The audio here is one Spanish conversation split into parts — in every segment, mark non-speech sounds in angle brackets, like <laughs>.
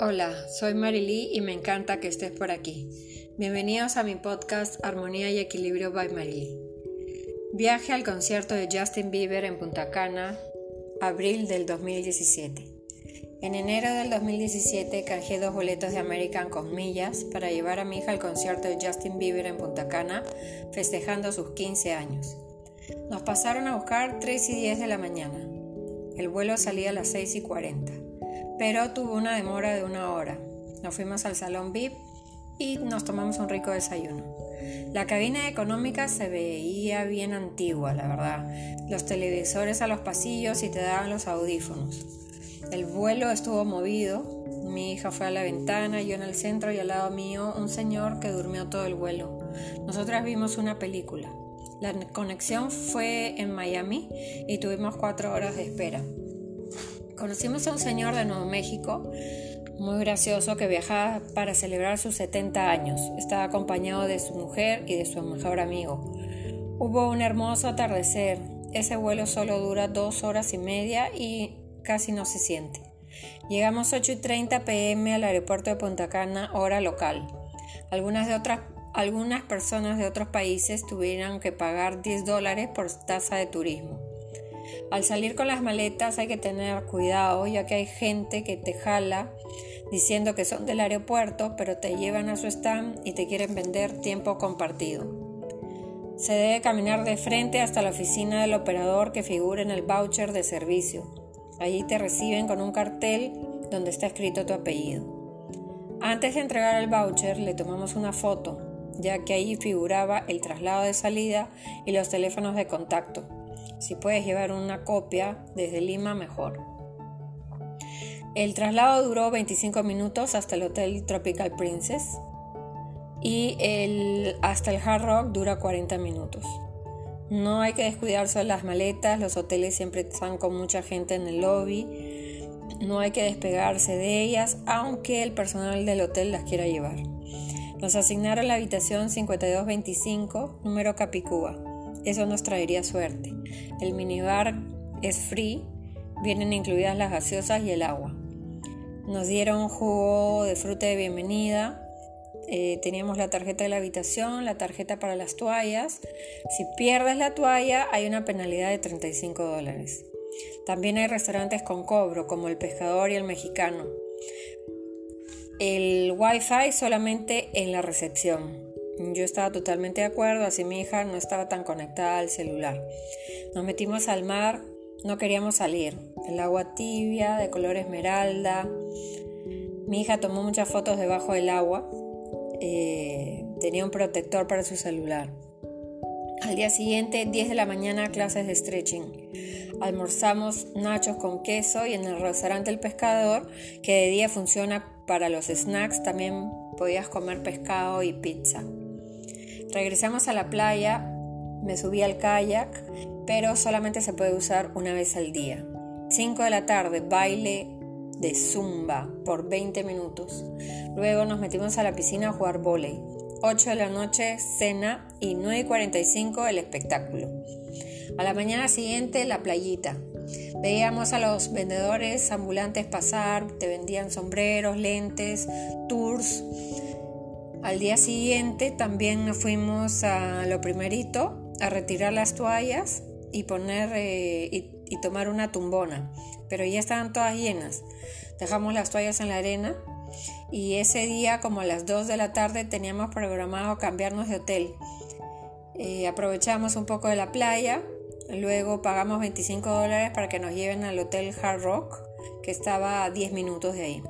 Hola, soy Marily y me encanta que estés por aquí. Bienvenidos a mi podcast Armonía y Equilibrio by Marily. Viaje al concierto de Justin Bieber en Punta Cana, abril del 2017. En enero del 2017 canjeé dos boletos de American con millas para llevar a mi hija al concierto de Justin Bieber en Punta Cana, festejando sus 15 años. Nos pasaron a buscar 3 y 10 de la mañana. El vuelo salía a las 6 y 40 pero tuvo una demora de una hora. Nos fuimos al salón VIP y nos tomamos un rico desayuno. La cabina económica se veía bien antigua, la verdad. Los televisores a los pasillos y te daban los audífonos. El vuelo estuvo movido. Mi hija fue a la ventana, yo en el centro y al lado mío un señor que durmió todo el vuelo. Nosotras vimos una película. La conexión fue en Miami y tuvimos cuatro horas de espera. Conocimos a un señor de Nuevo México, muy gracioso, que viajaba para celebrar sus 70 años. Estaba acompañado de su mujer y de su mejor amigo. Hubo un hermoso atardecer. Ese vuelo solo dura dos horas y media y casi no se siente. Llegamos 8 y 30 pm al aeropuerto de Punta Cana, hora local. Algunas, de otras, algunas personas de otros países tuvieron que pagar 10 dólares por tasa de turismo. Al salir con las maletas hay que tener cuidado ya que hay gente que te jala diciendo que son del aeropuerto pero te llevan a su stand y te quieren vender tiempo compartido. Se debe caminar de frente hasta la oficina del operador que figura en el voucher de servicio. Allí te reciben con un cartel donde está escrito tu apellido. Antes de entregar el voucher le tomamos una foto, ya que allí figuraba el traslado de salida y los teléfonos de contacto. Si puedes llevar una copia desde Lima, mejor. El traslado duró 25 minutos hasta el Hotel Tropical Princess y el, hasta el Hard Rock dura 40 minutos. No hay que descuidarse de las maletas, los hoteles siempre están con mucha gente en el lobby. No hay que despegarse de ellas, aunque el personal del hotel las quiera llevar. Nos asignaron la habitación 5225, número Capicúa. Eso nos traería suerte. El minibar es free, vienen incluidas las gaseosas y el agua. Nos dieron jugo de fruta de bienvenida. Eh, teníamos la tarjeta de la habitación, la tarjeta para las toallas. Si pierdes la toalla hay una penalidad de 35 dólares. También hay restaurantes con cobro como el pescador y el mexicano. El wifi solamente en la recepción. Yo estaba totalmente de acuerdo, así mi hija no estaba tan conectada al celular. Nos metimos al mar, no queríamos salir. El agua tibia, de color esmeralda. Mi hija tomó muchas fotos debajo del agua. Eh, tenía un protector para su celular. Al día siguiente, 10 de la mañana, clases de stretching. Almorzamos nachos con queso y en el restaurante El Pescador, que de día funciona para los snacks, también podías comer pescado y pizza. Regresamos a la playa, me subí al kayak, pero solamente se puede usar una vez al día. 5 de la tarde, baile de zumba por 20 minutos. Luego nos metimos a la piscina a jugar volei. 8 de la noche, cena y 9 y 45 el espectáculo. A la mañana siguiente, la playita. Veíamos a los vendedores ambulantes pasar, te vendían sombreros, lentes, tours. Al día siguiente también nos fuimos a lo primerito, a retirar las toallas y poner eh, y, tomar una tumbona, pero ya estaban todas llenas. Dejamos las toallas en la arena y ese día como a las 2 de la tarde teníamos programado cambiarnos de hotel. Eh, aprovechamos un poco de la playa, luego pagamos 25 dólares para que nos lleven al hotel Hard Rock, que estaba a 10 minutos de ahí.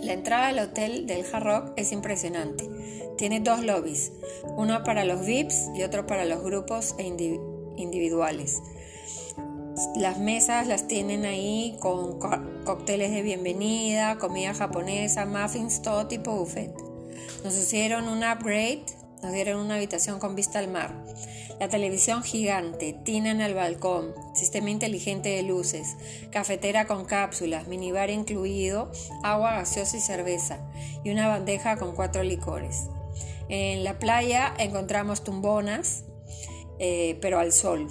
La entrada al hotel del Hard es impresionante. Tiene dos lobbies, uno para los VIPs y otro para los grupos e individuales. Las mesas las tienen ahí con cócteles de bienvenida, comida japonesa, muffins, todo tipo buffet. Nos hicieron un upgrade, nos dieron una habitación con vista al mar. La televisión gigante, tina en el balcón, sistema inteligente de luces, cafetera con cápsulas, minibar incluido, agua gaseosa y cerveza, y una bandeja con cuatro licores. En la playa encontramos tumbonas, eh, pero al sol.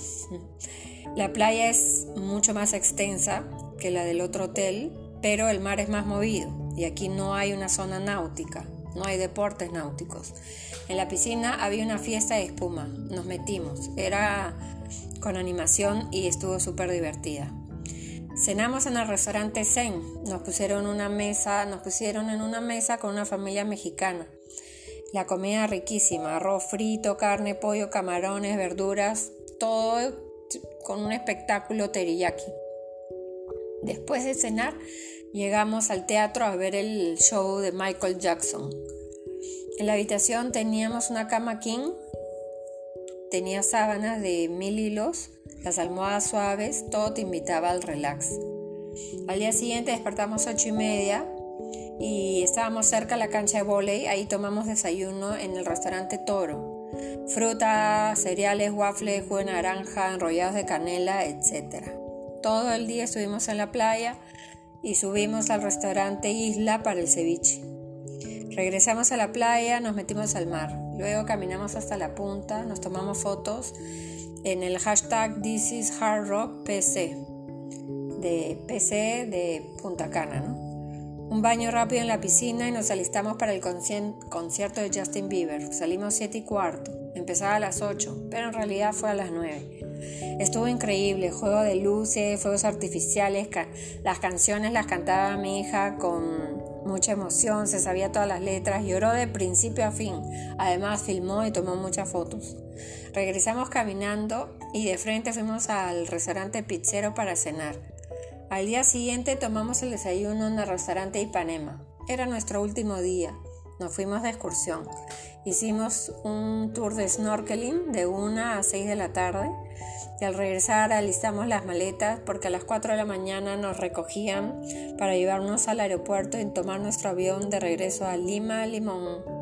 <laughs> La playa es mucho más extensa que la del otro hotel, pero el mar es más movido. y aquí no hay una zona náutica, no hay deportes náuticos. En la piscina había una fiesta de espuma, nos metimos, era con animación y estuvo súper divertida. Cenamos en el restaurante Zen, nos pusieron una mesa, nos pusieron en una mesa con una familia mexicana. La comida riquísima, arroz frito, carne, pollo, camarones, verduras, todo con un espectáculo teriyaki. Después de cenar, llegamos al teatro a ver el show de Michael Jackson. En la habitación teníamos una cama king, tenía sábanas de mil hilos, las almohadas suaves, todo te invitaba al relax. Al día siguiente despertamos ocho y media y estábamos cerca de la cancha de volei, ahí tomamos desayuno en el restaurante Toro. Fruta, cereales, waffles, jugo de naranja, enrollados de canela, etc. Todo el día estuvimos en la playa y subimos al restaurante Isla para el ceviche. Regresamos a la playa, nos metimos al mar. Luego caminamos hasta la punta, nos tomamos fotos en el hashtag This is Hard Rock PC, de PC de Punta Cana, Un baño rápido en la piscina y nos alistamos para el concierto de Justin Bieber. Salimos 7 y cuarto. Empezaba a las 8, pero en realidad fue a las 9. Estuvo increíble, juego de luces, fuegos artificiales, las canciones las cantaba mi hija con mucha emoción, se sabía todas las letras, lloró de principio a fin. Además filmó y tomó muchas fotos. Regresamos caminando y de frente fuimos al restaurante Pizzero para cenar. Al día siguiente tomamos el desayuno en el restaurante Ipanema. Era nuestro último día. Nos fuimos de excursión. Hicimos un tour de snorkeling de 1 a 6 de la tarde y al regresar alistamos las maletas porque a las 4 de la mañana nos recogían para llevarnos al aeropuerto y tomar nuestro avión de regreso a Lima, Limón.